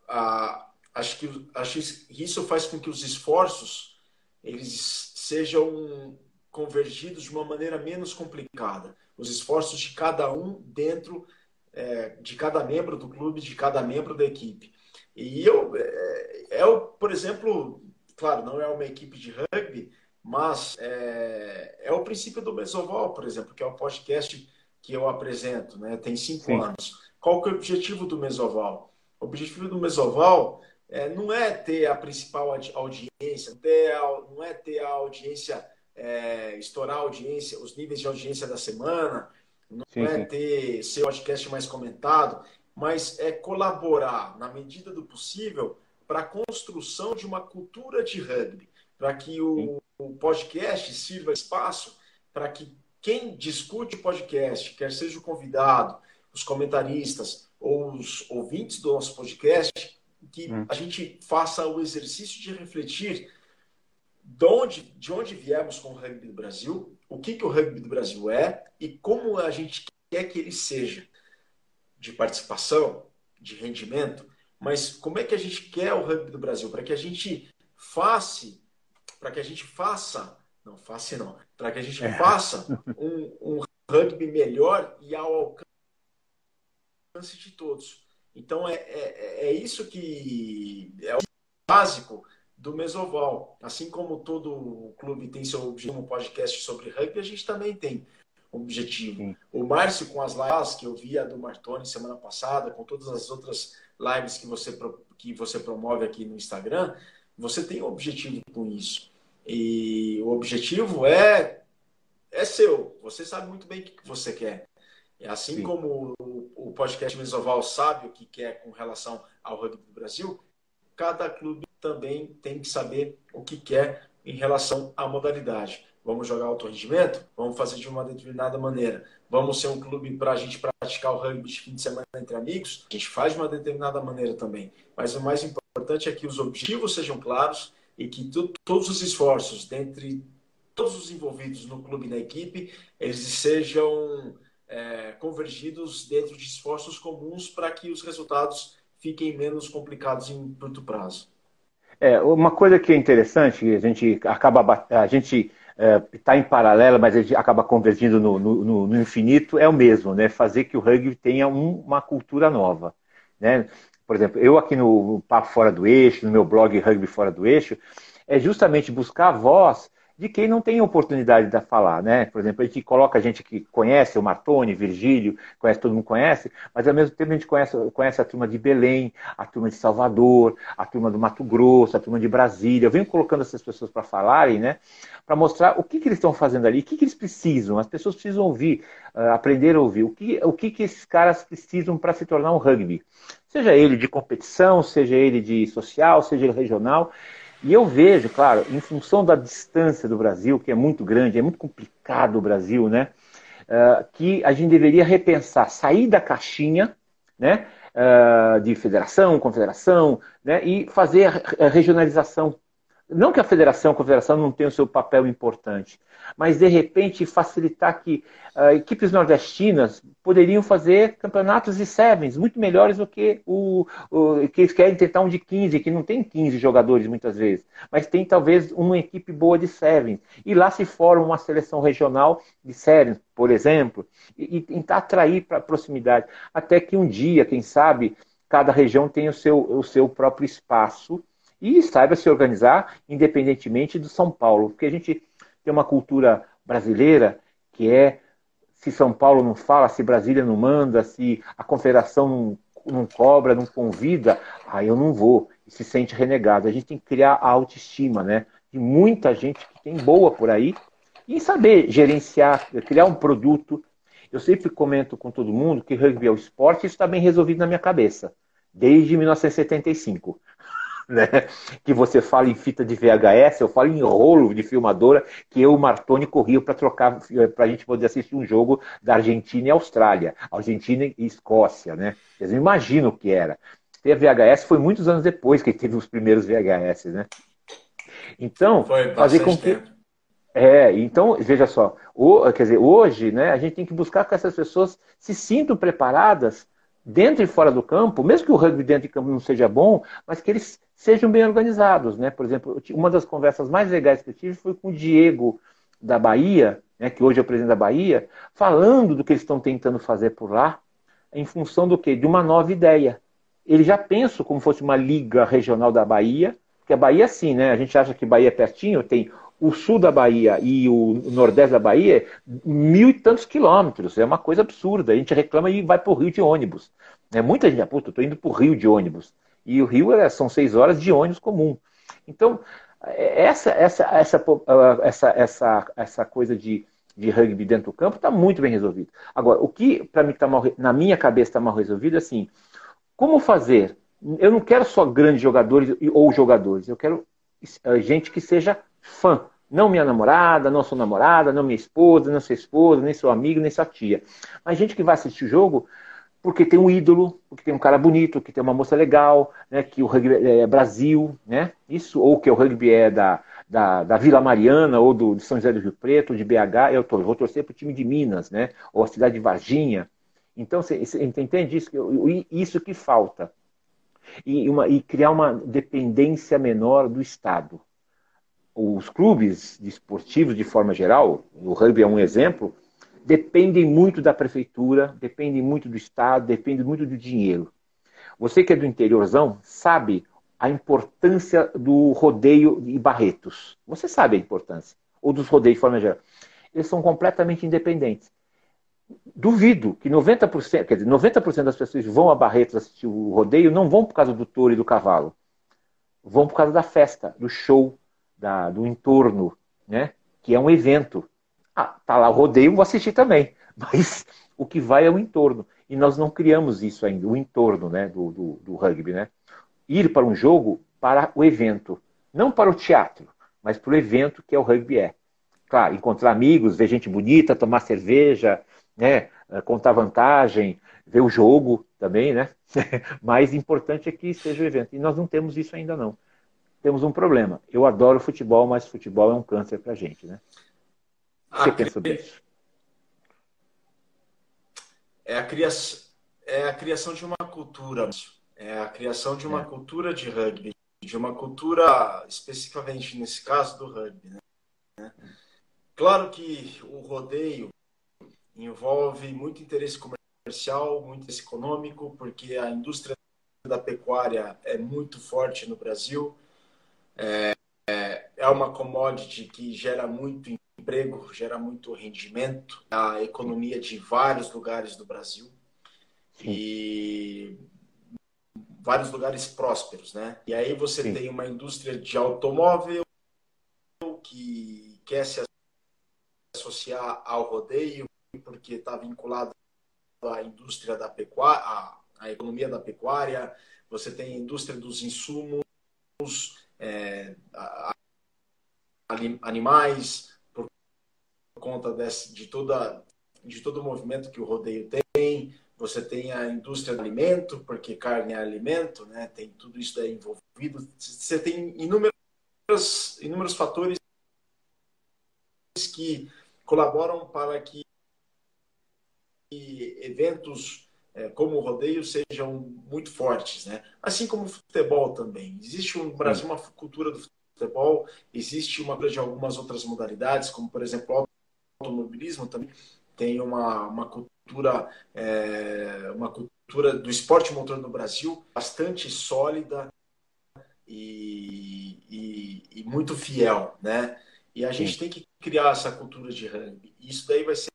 [SPEAKER 2] a, acho que acho que isso faz com que os esforços eles sejam convergidos de uma maneira menos complicada. Os esforços de cada um dentro é, de cada membro do clube, de cada membro da equipe. E eu, é, é, por exemplo, claro, não é uma equipe de rugby, mas é, é o princípio do Mesoval, por exemplo, que é o podcast que eu apresento, né? tem cinco Sim. anos. Qual que é o objetivo do Mesoval? O objetivo do Mesoval é, não é ter a principal audiência, não é ter a audiência, é, estourar a audiência, os níveis de audiência da semana, não sim, é sim. ter ser o podcast mais comentado, mas é colaborar, na medida do possível, para a construção de uma cultura de rugby, para que o, o podcast sirva espaço para que quem discute o podcast, quer seja o convidado, os comentaristas ou os ouvintes do nosso podcast, que hum. a gente faça o exercício de refletir de onde, de onde viemos com o rugby do Brasil, o que, que o rugby do Brasil é e como a gente quer que ele seja de participação, de rendimento, mas como é que a gente quer o rugby do Brasil? Para que a gente faça para que a gente faça, não faça não, para que a gente é. faça um, um rugby melhor e ao alcance de todos. Então é, é, é isso que é o básico do Mesoval. Assim como todo clube tem seu objetivo, um podcast sobre rugby, a gente também tem objetivo. Sim. O Márcio com as lives que eu vi a do Martoni semana passada, com todas as outras lives que você, que você promove aqui no Instagram, você tem um objetivo com isso. E o objetivo é, é seu. Você sabe muito bem o que você quer. E assim Sim. como o, o podcast Mesoval sabe o que quer com relação ao rugby do Brasil, cada clube também tem que saber o que quer em relação à modalidade. Vamos jogar alto rendimento? Vamos fazer de uma determinada maneira. Vamos ser um clube para a gente praticar o rugby de fim de semana entre amigos? A gente faz de uma determinada maneira também. Mas o mais importante é que os objetivos sejam claros e que tu, todos os esforços dentre todos os envolvidos no clube e na equipe, eles sejam é, convergidos dentro de esforços comuns para que os resultados fiquem menos complicados em curto prazo.
[SPEAKER 1] É, uma coisa que é interessante, a gente acaba a gente está é, em paralelo, mas a gente acaba convergindo no, no, no, infinito, é o mesmo, né? Fazer que o rugby tenha um, uma cultura nova, né? Por exemplo, eu aqui no Papo Fora do Eixo, no meu blog Rugby Fora do Eixo, é justamente buscar a voz de quem não tem oportunidade de falar, né? Por exemplo, a gente coloca gente que conhece o Martoni, Virgílio, conhece, todo mundo conhece, mas ao mesmo tempo a gente conhece, conhece a turma de Belém, a turma de Salvador, a turma do Mato Grosso, a turma de Brasília. Eu venho colocando essas pessoas para falarem, né? Para mostrar o que, que eles estão fazendo ali, o que, que eles precisam. As pessoas precisam ouvir, uh, aprender a ouvir. O que, o que, que esses caras precisam para se tornar um rugby? Seja ele de competição, seja ele de social, seja ele regional. E eu vejo, claro, em função da distância do Brasil, que é muito grande, é muito complicado o Brasil, né? Uh, que a gente deveria repensar, sair da caixinha, né? Uh, de federação, confederação, né? E fazer a regionalização não que a federação, a confederação não tenha o seu papel importante, mas de repente facilitar que uh, equipes nordestinas poderiam fazer campeonatos de sevens muito melhores do que o, o, que eles querem tentar um de 15, que não tem 15 jogadores muitas vezes, mas tem talvez uma equipe boa de sevens. E lá se forma uma seleção regional de sevens, por exemplo, e, e tentar atrair para a proximidade. Até que um dia, quem sabe, cada região tenha o seu, o seu próprio espaço e saiba se organizar independentemente do São Paulo, porque a gente tem uma cultura brasileira que é se São Paulo não fala, se Brasília não manda, se a confederação não, não cobra, não convida, aí eu não vou e se sente renegado. A gente tem que criar a autoestima, né? De muita gente que tem boa por aí e saber gerenciar, criar um produto. Eu sempre comento com todo mundo que rugby é o esporte, isso está bem resolvido na minha cabeça, desde 1975 né? Que você fala em fita de VHS, eu falo em rolo de filmadora, que eu e o Martoni corriam para trocar, para a gente poder assistir um jogo da Argentina e Austrália, Argentina e Escócia, né? Vocês não imaginam o que era. Ter VHS foi muitos anos depois que teve os primeiros VHS, né? Então, fazer com que. Tempo. É, então, veja só, o, quer dizer, hoje, né, a gente tem que buscar que essas pessoas se sintam preparadas dentro e fora do campo, mesmo que o rugby dentro de campo não seja bom, mas que eles sejam bem organizados, né? Por exemplo, uma das conversas mais legais que eu tive foi com o Diego da Bahia, né, que hoje é o presidente da Bahia, falando do que eles estão tentando fazer por lá, em função do quê? De uma nova ideia. Ele já pensa como fosse uma liga regional da Bahia, porque a Bahia, sim, né? A gente acha que Bahia é pertinho, tem o sul da Bahia e o nordeste da Bahia, mil e tantos quilômetros. É uma coisa absurda. A gente reclama e vai para o Rio de ônibus. É, muita gente, puta, estou indo para o Rio de ônibus. E o Rio é, são seis horas de ônibus comum. Então, é, essa, essa, essa, essa, essa, essa coisa de, de rugby dentro do campo está muito bem resolvido. Agora, o que para mim está mal, na minha cabeça está mal resolvido é assim, como fazer? Eu não quero só grandes jogadores ou jogadores, eu quero eh, gente que seja fã. Não minha namorada, não sua namorada, não minha esposa, não sua esposa, nem seu amigo, nem sua tia. Mas gente que vai assistir o jogo porque tem um ídolo, porque tem um cara bonito, que tem uma moça legal, né, que o rugby é Brasil, né, isso, ou que o rugby é da, da, da Vila Mariana, ou do, de São José do Rio Preto, de BH, eu, tô, vou torcer para o time de Minas, né, ou a cidade de Varginha. Então, você entende isso? Isso que falta. E, uma, e criar uma dependência menor do Estado. Os clubes esportivos, de forma geral, o rugby é um exemplo, dependem muito da prefeitura, dependem muito do Estado, dependem muito do dinheiro. Você que é do interiorzão sabe a importância do rodeio de Barretos. Você sabe a importância. Ou dos rodeios de forma geral. Eles são completamente independentes. Duvido que 90%, quer dizer, 90% das pessoas que vão a Barretos assistir o rodeio não vão por causa do touro e do cavalo. Vão por causa da festa, do show, da, do entorno, né? que é um evento. Ah, tá lá o rodeio, vou assistir também. Mas o que vai é o entorno. E nós não criamos isso ainda, o entorno né, do, do, do rugby. Né? Ir para um jogo para o evento. Não para o teatro, mas para o evento que é o rugby é. Claro, encontrar amigos, ver gente bonita, tomar cerveja, né, eh, contar vantagem, ver o jogo também, né? Mais importante é que seja o evento. E nós não temos isso ainda não. Temos um problema. Eu adoro futebol, mas futebol é um câncer para a gente, né? você pensa sobre isso?
[SPEAKER 2] É a, criação, é a criação de uma cultura. é a criação de uma é. cultura de rugby, de uma cultura especificamente nesse caso do rugby. Né? Claro que o rodeio envolve muito interesse comercial, muito interesse econômico, porque a indústria da pecuária é muito forte no Brasil. É, é uma commodity que gera muito emprego, gera muito rendimento na economia de vários lugares do Brasil. Sim. E vários lugares prósperos, né? E aí você Sim. tem uma indústria de automóvel que quer se associar ao rodeio porque está vinculado à indústria da pecuária, à, à, economia da pecuária. Você tem a indústria dos insumos, é, a, a, animais, por conta desse, de toda de todo o movimento que o rodeio tem você tem a indústria do alimento, porque carne é alimento, né? tem tudo isso envolvido. Você tem inúmeros, inúmeros fatores que colaboram para que eventos como o rodeio sejam muito fortes, né? Assim como o futebol também. Existe no Brasil uma cultura do futebol, existe uma de algumas outras modalidades, como por exemplo o automobilismo também tem uma, uma cultura cultura, é, uma cultura do esporte motor no Brasil bastante sólida e, e, e muito fiel, né? E a gente Sim. tem que criar essa cultura de rugby. Isso daí vai ser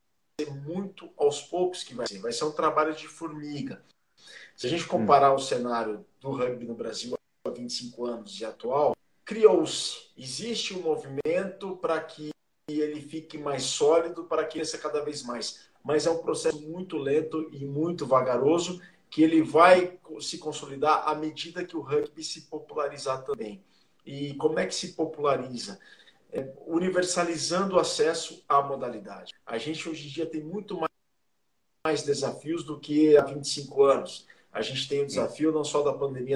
[SPEAKER 2] muito aos poucos que vai ser. Vai ser um trabalho de formiga. Se a gente comparar hum. o cenário do rugby no Brasil há 25 anos e atual, criou-se, existe um movimento para que ele fique mais sólido, para que cresça cada vez mais mas é um processo muito lento e muito vagaroso que ele vai se consolidar à medida que o rugby se popularizar também. E como é que se populariza? É, universalizando o acesso à modalidade. A gente hoje em dia tem muito mais, desafios do que há 25 anos. A gente tem o desafio não só da pandemia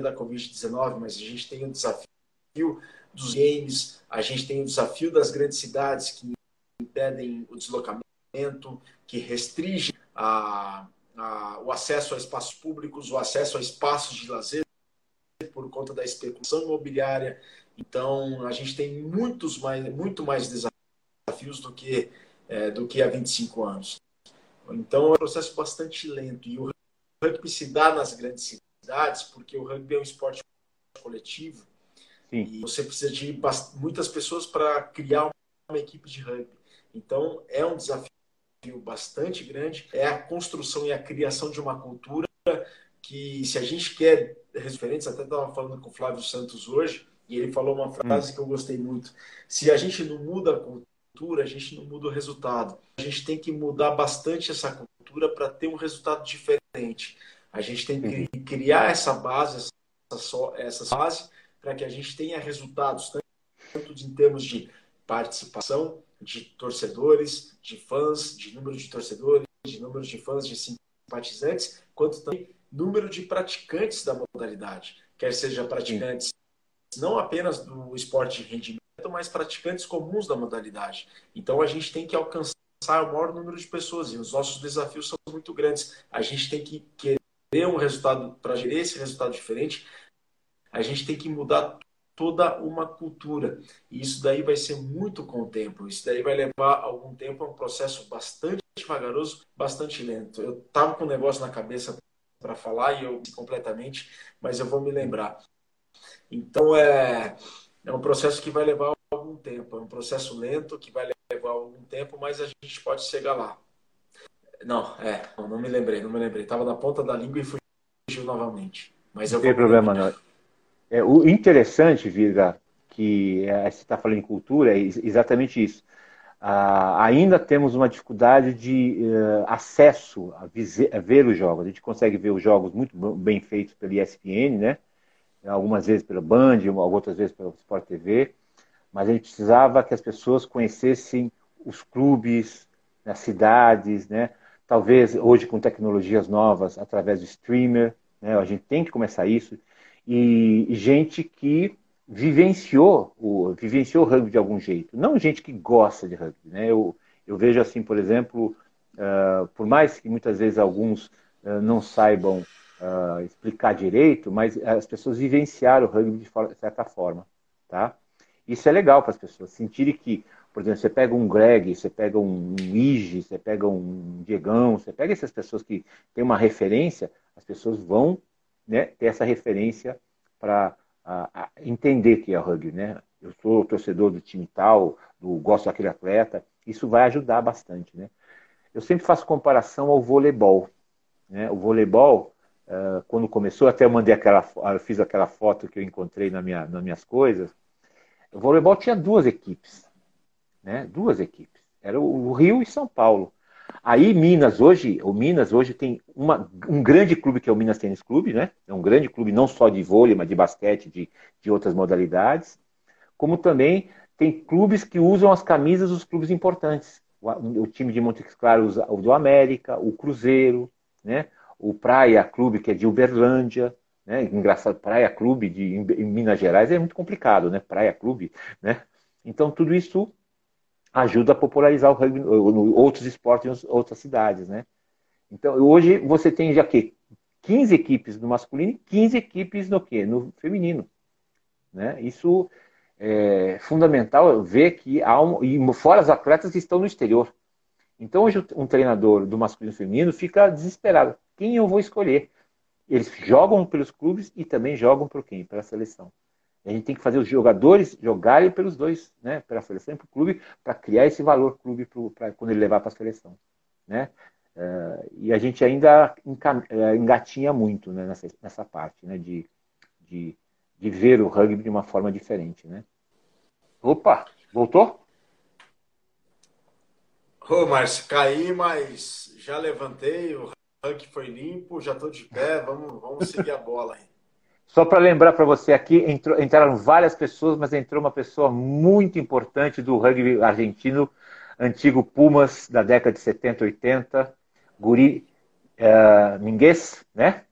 [SPEAKER 2] da Covid-19, mas a gente tem o desafio dos games, a gente tem o desafio das grandes cidades que impedem o deslocamento que restringe a, a, o acesso a espaços públicos, o acesso a espaços de lazer por conta da especulação imobiliária. Então, a gente tem muitos mais, muito mais desafios do que, é, do que há 25 anos. Então, é um processo bastante lento. E o rugby se dá nas grandes cidades, porque o rugby é um esporte coletivo. Sim. E você precisa de muitas pessoas para criar uma equipe de rugby. Então, é um desafio desafio bastante grande é a construção e a criação de uma cultura que, se a gente quer referentes, até estava falando com o Flávio Santos hoje, e ele falou uma frase hum. que eu gostei muito: se a gente não muda a cultura, a gente não muda o resultado. A gente tem que mudar bastante essa cultura para ter um resultado diferente. A gente tem que uhum. criar essa base, essa, essa base, para que a gente tenha resultados, tanto em termos de participação, de torcedores, de fãs, de número de torcedores, de número de fãs, de simpatizantes, quanto também número de praticantes da modalidade, quer seja praticantes Sim. não apenas do esporte de rendimento, mas praticantes comuns da modalidade. Então a gente tem que alcançar o maior número de pessoas e os nossos desafios são muito grandes. A gente tem que querer um resultado para gerir esse resultado diferente. A gente tem que mudar toda uma cultura. E isso daí vai ser muito com o tempo. Isso daí vai levar algum tempo, é um processo bastante vagaroso, bastante lento. Eu estava com um negócio na cabeça para falar e eu completamente, mas eu vou me lembrar. Então é, é um processo que vai levar algum tempo, é um processo lento que vai levar algum tempo, mas a gente pode chegar lá. Não, é, não me lembrei, não me lembrei. Estava na ponta da língua e fugiu novamente. Mas
[SPEAKER 1] não tem problema, não. É, o interessante, Virga, que é, você está falando em cultura, é exatamente isso. Ah, ainda temos uma dificuldade de uh, acesso a, a, ver os jogos. A gente consegue ver os jogos muito bem feitos pela ESPN, né? algumas vezes pela Band, outras vezes pela Sport TV, mas a gente precisava que as pessoas conhecessem os clubes, as cidades, né? talvez hoje com tecnologias novas, através do streamer, né? a gente tem que começar isso e gente que vivenciou o, vivenciou o rugby de algum jeito, não gente que gosta de rugby. Né? Eu, eu vejo assim, por exemplo, uh, por mais que muitas vezes alguns uh, não saibam uh, explicar direito, mas as pessoas vivenciaram o rugby de, de certa forma, tá? Isso é legal para as pessoas sentirem que, por exemplo, você pega um Greg, você pega um Ige, você pega um Diegão, você pega essas pessoas que têm uma referência, as pessoas vão né, ter essa referência para entender que é rugby, né? Eu sou torcedor do time tal, do, gosto daquele atleta, isso vai ajudar bastante, né? Eu sempre faço comparação ao voleibol, né? O voleibol, uh, quando começou, até eu mandei aquela, eu fiz aquela foto que eu encontrei na minha, nas minhas coisas. O voleibol tinha duas equipes, né? Duas equipes. Era o Rio e São Paulo. Aí Minas hoje, o Minas hoje tem uma, um grande clube que é o Minas Tênis Clube, né? É um grande clube não só de vôlei, mas de basquete, de, de outras modalidades. Como também tem clubes que usam as camisas dos clubes importantes. O, o time de Montes Claros usa o do América, o Cruzeiro, né? O Praia Clube, que é de Uberlândia, né? Engraçado, Praia Clube de, em Minas Gerais é muito complicado, né? Praia Clube, né? Então tudo isso ajuda a popularizar o rugby, outros esportes em outras cidades, né? Então, hoje você tem já que 15 equipes no masculino e 15 equipes no quê? No feminino, né? Isso é fundamental ver que há um, e fora as atletas que estão no exterior. Então, hoje um treinador do masculino e feminino fica desesperado. Quem eu vou escolher? Eles jogam pelos clubes e também jogam por quem? Pela seleção. A gente tem que fazer os jogadores jogarem pelos dois, né? Pela seleção e para o clube, para criar esse valor clube para quando ele levar para a seleção, né? Uh, e a gente ainda eh, engatinha muito né, nessa, nessa parte, né? De, de, de ver o rugby de uma forma diferente, né? Opa, voltou?
[SPEAKER 2] Ô, Márcio, caí, mas já levantei, o ranking foi limpo, já estou de pé, vamos, vamos seguir a bola aí.
[SPEAKER 1] Só para lembrar para você aqui, entrou, entraram várias pessoas, mas entrou uma pessoa muito importante do rugby argentino, antigo Pumas da década de 70, 80, Guri uh, Minguez, né?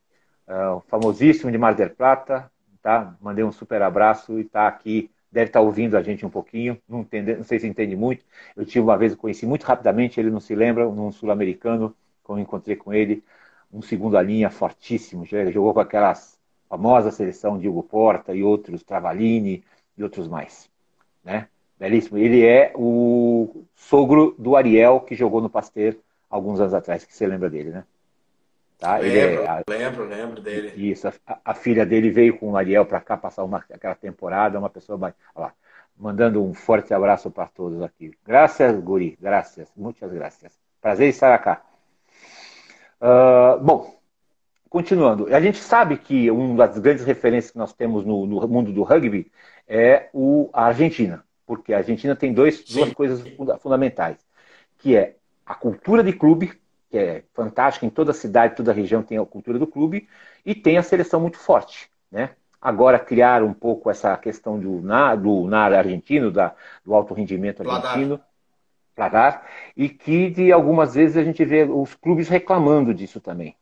[SPEAKER 1] Uh, famosíssimo de Mar del Plata, tá? Mandei um super abraço e está aqui, deve estar tá ouvindo a gente um pouquinho, não, entende, não sei se entende muito. Eu tive uma vez, conheci muito rapidamente, ele não se lembra, um sul-americano, quando encontrei com ele, um segundo linha fortíssimo, jogou com aquelas famosa seleção de Hugo Porta e outros, Travalini e outros mais. Né? Belíssimo. Ele é o sogro do Ariel, que jogou no Pasteur alguns anos atrás, que você lembra dele, né?
[SPEAKER 2] Tá? Lembro, é, a... lembro, lembro dele.
[SPEAKER 1] Isso, a, a, filha dele veio com o Ariel para cá passar uma, aquela temporada, uma pessoa... Olha lá, mandando um forte abraço para todos aqui. Graças, Guri, graças, muitas graças. Prazer estar cá. Uh, bom, continuando, a gente sabe que uma das grandes referências que nós temos no, no mundo do rugby é o, a Argentina, porque a Argentina tem dois, duas coisas fundamentais, que é a cultura de clube, que é fantástica, em toda cidade, toda região tem a cultura do clube, e tem a seleção muito forte, né? Agora criar um pouco essa questão do NAR, do NAR argentino, da, do alto rendimento argentino, Plagar, e que de algumas vezes a gente vê os clubes reclamando disso também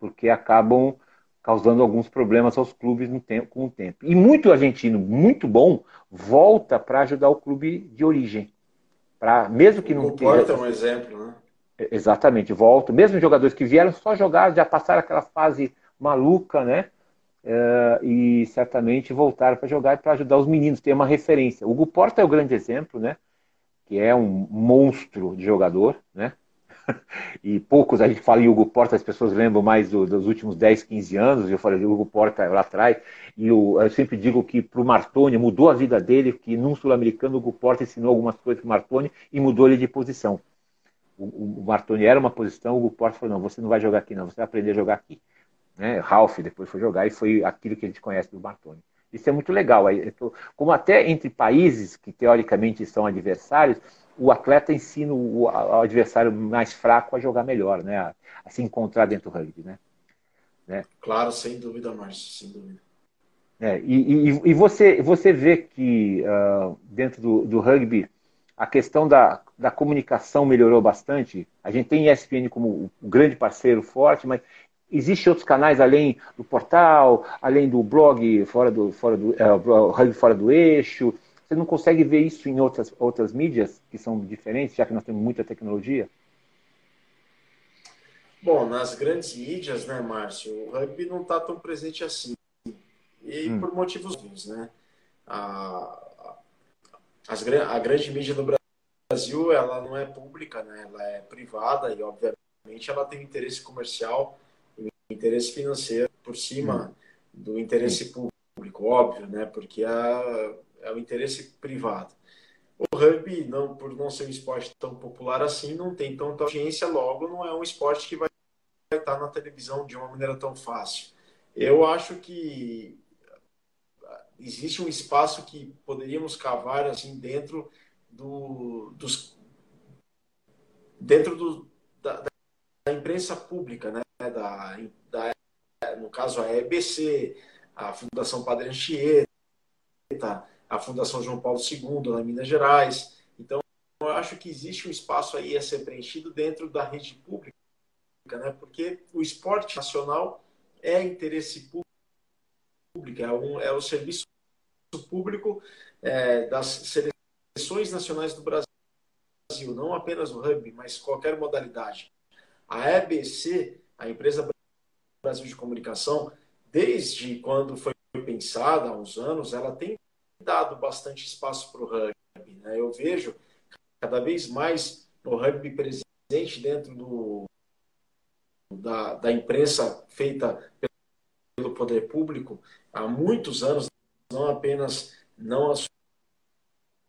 [SPEAKER 1] porque acabam causando alguns problemas aos clubes no tempo, com o tempo. E muito argentino, muito bom, volta para ajudar o clube de origem. Pra, mesmo que não
[SPEAKER 2] o Porta é um exemplo, né?
[SPEAKER 1] Exatamente, volta. Mesmo jogadores que vieram só jogar, já passaram aquela fase maluca, né? Uh, e certamente voltaram para jogar para ajudar os meninos, ter uma referência. O Hugo Porta é o grande exemplo, né? Que é um monstro de jogador, né? e poucos, a gente fala em Hugo Porta, as pessoas lembram mais do, dos últimos 10, 15 anos, eu falei Hugo Porta lá atrás, e eu, eu sempre digo que para o Martoni mudou a vida dele, que num sul-americano Hugo Porta ensinou algumas coisas para o Martoni e mudou ele de posição. O, o Martoni era uma posição, o Hugo Porta falou, não, você não vai jogar aqui não, você vai aprender a jogar aqui. Né? Ralph depois foi jogar e foi aquilo que a gente conhece do Martoni. Isso é muito legal. Como até entre países que teoricamente são adversários, o atleta ensina o, o, adversário mais fraco a jogar melhor, né? A, a, se encontrar dentro do rugby, né?
[SPEAKER 2] né? Claro, sem dúvida, Márcio, sem dúvida.
[SPEAKER 1] É, e, e, e, você, você vê que uh, dentro do, do, rugby a questão da, da comunicação melhorou bastante. A gente tem ESPN como um grande parceiro forte, mas existem outros canais além do portal, além do blog fora do, fora do uh, rugby fora do eixo. Você não consegue ver isso em outras, outras mídias que são diferentes, já que nós temos muita tecnologia?
[SPEAKER 2] Bom, nas grandes mídias, né, Márcio, o rugby não está tão presente assim. E hum. por motivos óbvios, né? A, as, a grande mídia do Brasil, ela não é pública, né? Ela é privada e, obviamente, ela tem interesse comercial e interesse financeiro por cima hum. do interesse público, óbvio, né? Porque é, é o interesse privado. O rugby, não, por não ser um esporte tão popular assim, não tem tanta audiência, logo não é um esporte que vai estar na televisão de uma maneira tão fácil. Eu acho que existe um espaço que poderíamos cavar assim dentro do, dos dentro do, da, da imprensa pública, né? Da, da, no caso a EBC, a Fundação Padre Anchieta, a Fundação João Paulo II, em Minas Gerais. Então, eu acho que existe um espaço aí a ser preenchido dentro da rede pública, né? porque o esporte nacional é interesse público, é, um, é o serviço público é, das seleções nacionais do Brasil, não apenas o rugby, mas qualquer modalidade. A EBC, a Empresa Brasil de Comunicação, desde quando foi pensada, há uns anos, ela tem dado bastante espaço para o rugby. Né? Eu vejo cada vez mais o rugby presente dentro do, da, da imprensa feita pelo poder público há muitos anos, não apenas não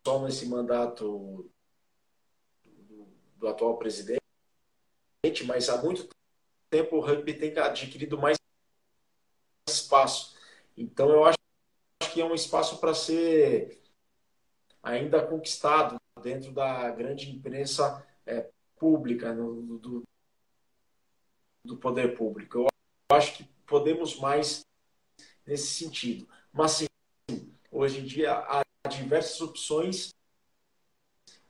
[SPEAKER 2] só nesse mandato do, do atual presidente, mas há muito tempo o rugby tem adquirido mais espaço. Então eu acho que é um espaço para ser ainda conquistado dentro da grande imprensa é, pública, no, do, do poder público. Eu acho que podemos mais nesse sentido. Mas, sim, hoje em dia há diversas opções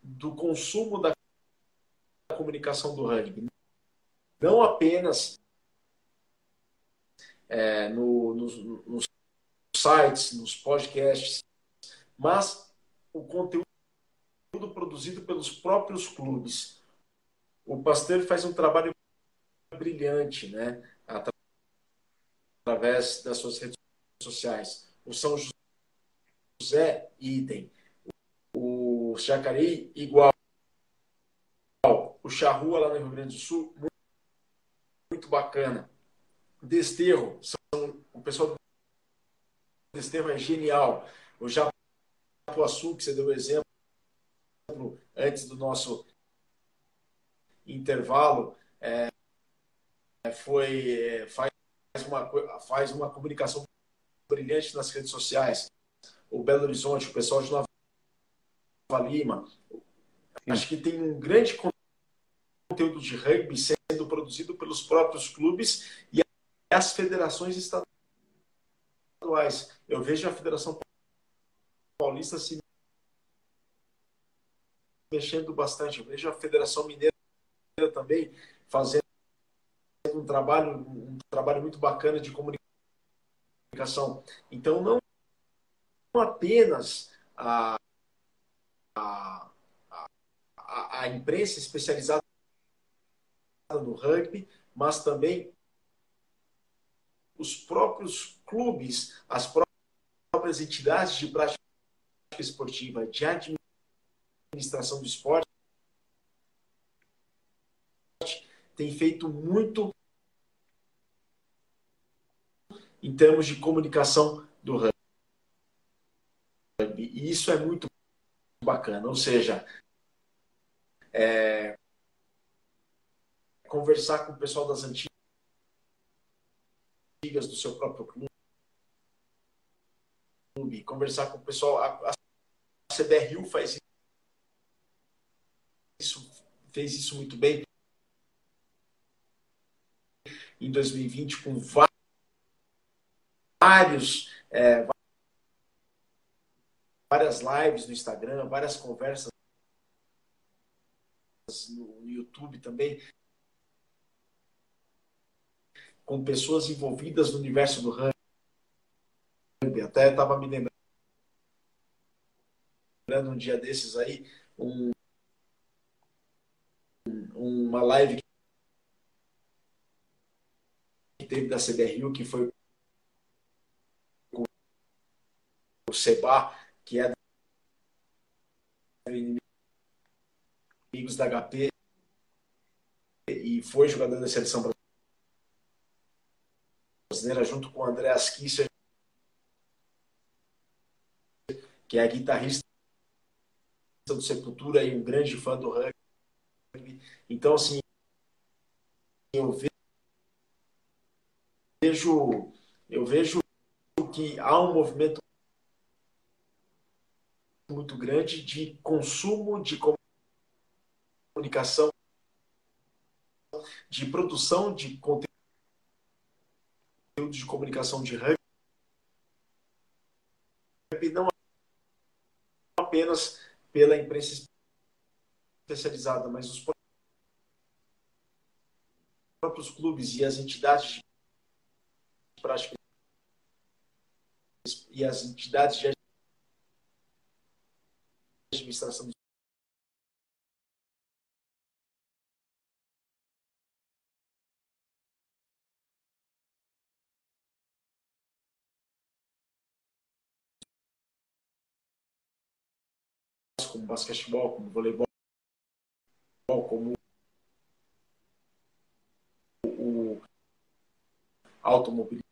[SPEAKER 2] do consumo da comunicação do rugby. Não apenas é, no, nos, nos sites, nos podcasts, mas o conteúdo produzido pelos próprios clubes. O Pasteur faz um trabalho brilhante, né? Através das suas redes sociais. O São José, idem. O Jacareí, igual. O Charrua, lá no Rio Grande do Sul, muito, bacana. Desterro, são, o pessoal do Desterro é genial. O Japuaçu, que você deu exemplo antes do nosso intervalo, é, foi faz uma, faz uma comunicação brilhante nas redes sociais. O Belo Horizonte, o pessoal de Nova Lima. Sim. Acho que tem um grande conteúdo de rugby sendo produzido pelos próprios clubes e as federações estaduais. Eu vejo a Federação Paulista se mexendo bastante. Eu vejo a Federação Mineira também fazendo um trabalho, um trabalho muito bacana de comunicação. Então, não apenas a, a, a, a imprensa especializada no rugby, mas também os próprios clubes, as próprias entidades de prática esportiva, de administração do esporte, tem feito muito em termos de comunicação do rugby. E isso é muito bacana. Ou seja, é, conversar com o pessoal das antigas do seu próprio clube, conversar com o pessoal. A, a CBRU faz isso, fez isso muito bem em 2020 com vários é, várias lives no Instagram, várias conversas no YouTube também com pessoas envolvidas no universo do rugby. Até estava me lembrando um dia desses aí, um, uma live que teve da CBRU, que foi o Seba, que é inimigos da HP e foi jogador da seleção brasileira junto com o André Asquissa, que é guitarrista do Sepultura e um grande fã do rugby. Então, assim, eu vejo, eu vejo que há um movimento muito grande de consumo de comunicação, de produção de conteúdo de comunicação de rugby, não apenas pela imprensa especializada, mas os próprios clubes e as entidades de prática e as entidades de administração basquetebol, como voleibol, como o automobilismo,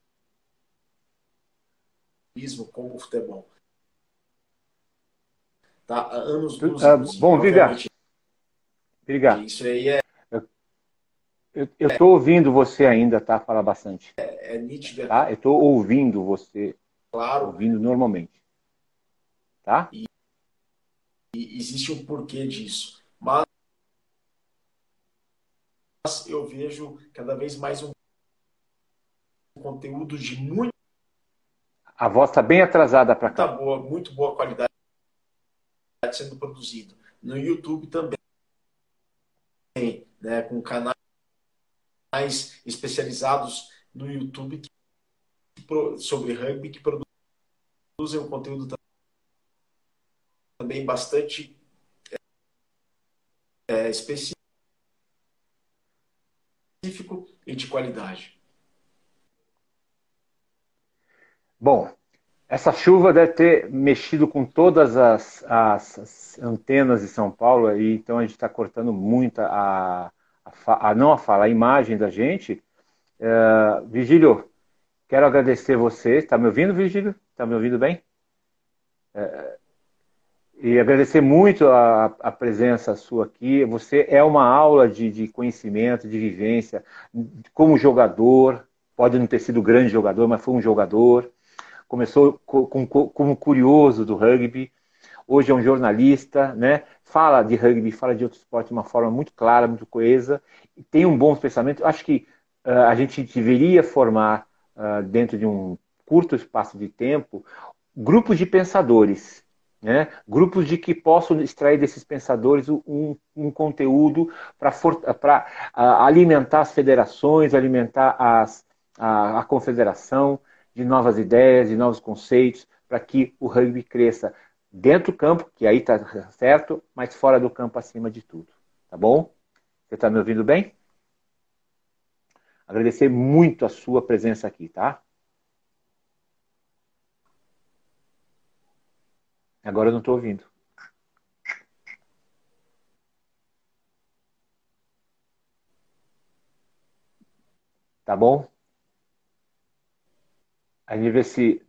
[SPEAKER 2] como o futebol. Tá? Há anos luz.
[SPEAKER 1] Uh, bom, Viga. Obrigado.
[SPEAKER 2] Isso aí é.
[SPEAKER 1] Eu estou ouvindo você ainda, tá? Falar bastante.
[SPEAKER 2] É, é nítido.
[SPEAKER 1] Tá? Eu estou ouvindo você.
[SPEAKER 2] Claro.
[SPEAKER 1] Ouvindo normalmente. Tá?
[SPEAKER 2] E, e existe um porquê disso. Mas eu vejo cada vez mais um conteúdo de muito.
[SPEAKER 1] A voz está bem atrasada para cá.
[SPEAKER 2] boa, muito boa qualidade sendo produzido. No YouTube também, né, com canais especializados no YouTube sobre rugby que produzem um conteúdo também bastante é, específico e de qualidade.
[SPEAKER 1] Bom, essa chuva deve ter mexido com todas as, as, as antenas de São Paulo, e então a gente está cortando muito a, a, a, não a fala, a imagem da gente. Uh, Vigílio, quero agradecer você. Está me ouvindo, Vigílio? Está me ouvindo bem? Uh, e agradecer muito a, a, presença sua aqui. Você é uma aula de, de conhecimento, de vivência, como jogador. Pode não ter sido grande jogador, mas foi um jogador começou como curioso do rugby, hoje é um jornalista, né? fala de rugby, fala de outro esporte de uma forma muito clara, muito coesa, tem um bom pensamento. Acho que uh, a gente deveria formar, uh, dentro de um curto espaço de tempo, grupos de pensadores, né? grupos de que possam extrair desses pensadores um, um conteúdo para alimentar as federações, alimentar as, a, a confederação, de novas ideias, de novos conceitos, para que o rugby cresça dentro do campo, que aí está certo, mas fora do campo acima de tudo. Tá bom? Você está me ouvindo bem? Agradecer muito a sua presença aqui, tá? Agora eu não estou ouvindo. Tá bom? A gente vê se.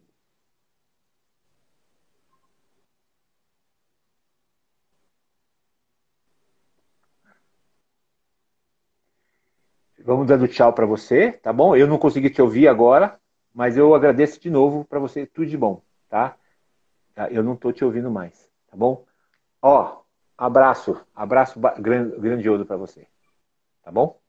[SPEAKER 1] Vamos dando tchau para você, tá bom? Eu não consegui te ouvir agora, mas eu agradeço de novo para você. Tudo de bom, tá? tá? Eu não estou te ouvindo mais, tá bom? Ó, abraço, abraço grandioso para você, tá bom?